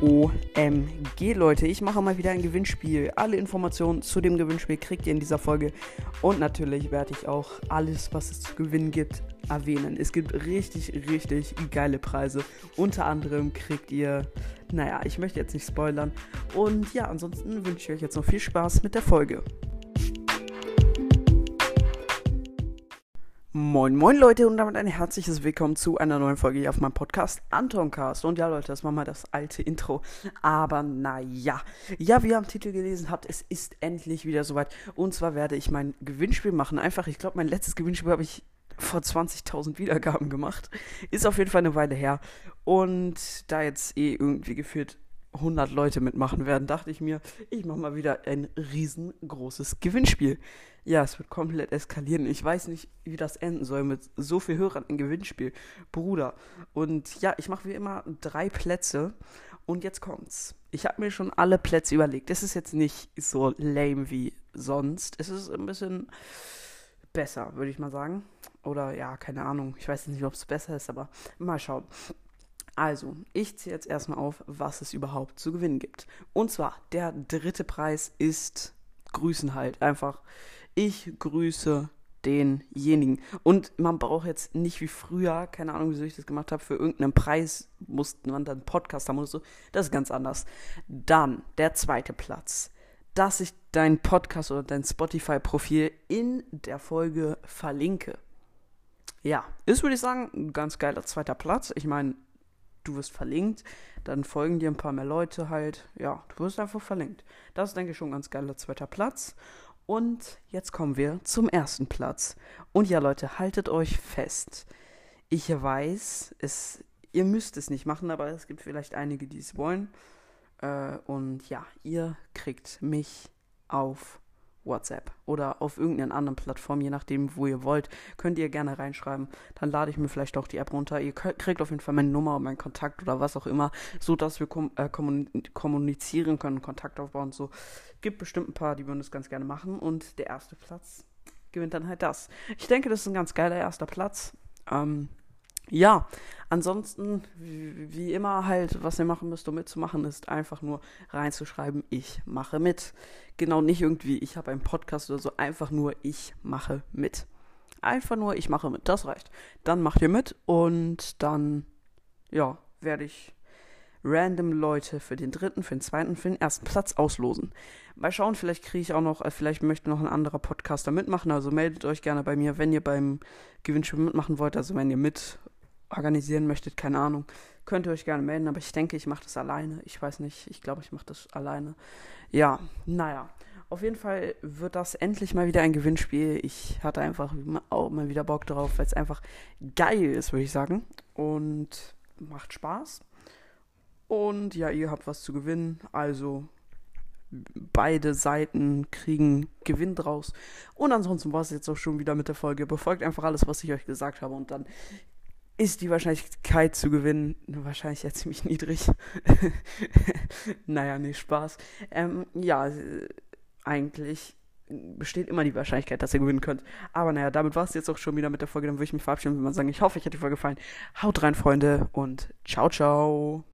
OMG, Leute. Ich mache mal wieder ein Gewinnspiel. Alle Informationen zu dem Gewinnspiel kriegt ihr in dieser Folge. Und natürlich werde ich auch alles, was es zu gewinnen gibt, erwähnen. Es gibt richtig, richtig geile Preise. Unter anderem kriegt ihr, naja, ich möchte jetzt nicht spoilern. Und ja, ansonsten wünsche ich euch jetzt noch viel Spaß mit der Folge. Moin, moin Leute und damit ein herzliches Willkommen zu einer neuen Folge hier auf meinem Podcast Antoncast. Und ja Leute, das war mal das alte Intro. Aber naja, ja, wie ihr am Titel gelesen habt, es ist endlich wieder soweit. Und zwar werde ich mein Gewinnspiel machen. Einfach, ich glaube, mein letztes Gewinnspiel habe ich vor 20.000 Wiedergaben gemacht. Ist auf jeden Fall eine Weile her. Und da jetzt eh irgendwie gefühlt 100 Leute mitmachen werden, dachte ich mir, ich mache mal wieder ein riesengroßes Gewinnspiel. Ja, es wird komplett eskalieren. Ich weiß nicht, wie das enden soll mit so viel Hörern ein Gewinnspiel. Bruder. Und ja, ich mache wie immer drei Plätze. Und jetzt kommt's. Ich habe mir schon alle Plätze überlegt. Es ist jetzt nicht so lame wie sonst. Es ist ein bisschen besser, würde ich mal sagen. Oder ja, keine Ahnung. Ich weiß nicht, ob es besser ist, aber mal schauen. Also, ich zähle jetzt erstmal auf, was es überhaupt zu gewinnen gibt. Und zwar, der dritte Preis ist Grüßen halt. Einfach, ich grüße denjenigen. Und man braucht jetzt nicht wie früher, keine Ahnung, wieso ich das gemacht habe, für irgendeinen Preis musste man dann Podcast haben oder so. Das ist ganz anders. Dann der zweite Platz, dass ich dein Podcast oder dein Spotify-Profil in der Folge verlinke. Ja, ist, würde ich sagen, ein ganz geiler zweiter Platz. Ich meine, du wirst verlinkt, dann folgen dir ein paar mehr Leute halt. Ja, du wirst einfach verlinkt. Das ist, denke ich, schon ein ganz geiler zweiter Platz. Und jetzt kommen wir zum ersten Platz. Und ja, Leute, haltet euch fest. Ich weiß, es, ihr müsst es nicht machen, aber es gibt vielleicht einige, die es wollen. Äh, und ja, ihr kriegt mich auf WhatsApp oder auf irgendeiner anderen Plattform, je nachdem, wo ihr wollt, könnt ihr gerne reinschreiben. Dann lade ich mir vielleicht auch die App runter. Ihr kriegt auf jeden Fall meine Nummer und meinen Kontakt oder was auch immer, so dass wir kom äh, kommunizieren können, Kontakt aufbauen. So gibt bestimmt ein paar, die würden das ganz gerne machen und der erste Platz gewinnt dann halt das. Ich denke, das ist ein ganz geiler erster Platz. Ähm, ja, ansonsten, wie, immer halt, was ihr machen müsst, um mitzumachen, ist einfach nur reinzuschreiben, ich mache mit. Genau, nicht irgendwie, ich habe einen Podcast oder so, einfach nur, ich mache mit. Einfach nur, ich mache mit, das reicht. Dann macht ihr mit und dann, ja, werde ich random Leute für den dritten, für den zweiten, für den ersten Platz auslosen. Mal schauen, vielleicht kriege ich auch noch, äh, vielleicht möchte noch ein anderer Podcaster mitmachen. Also meldet euch gerne bei mir, wenn ihr beim Gewinnspiel mitmachen wollt. Also wenn ihr mit organisieren möchtet, keine Ahnung, könnt ihr euch gerne melden, aber ich denke, ich mache das alleine. Ich weiß nicht, ich glaube, ich mache das alleine. Ja, naja. Auf jeden Fall wird das endlich mal wieder ein Gewinnspiel. Ich hatte einfach auch mal wieder Bock drauf, weil es einfach geil ist, würde ich sagen. Und macht Spaß. Und ja, ihr habt was zu gewinnen. Also beide Seiten kriegen Gewinn draus. Und ansonsten war es jetzt auch schon wieder mit der Folge. Befolgt einfach alles, was ich euch gesagt habe. Und dann ist die Wahrscheinlichkeit zu gewinnen wahrscheinlich ja ziemlich niedrig. naja, nee, Spaß. Ähm, ja, eigentlich besteht immer die Wahrscheinlichkeit, dass ihr gewinnen könnt. Aber naja, damit war es jetzt auch schon wieder mit der Folge. Dann würde ich mich verabschieden und sagen, ich hoffe, euch hat die Folge gefallen. Haut rein, Freunde, und ciao, ciao.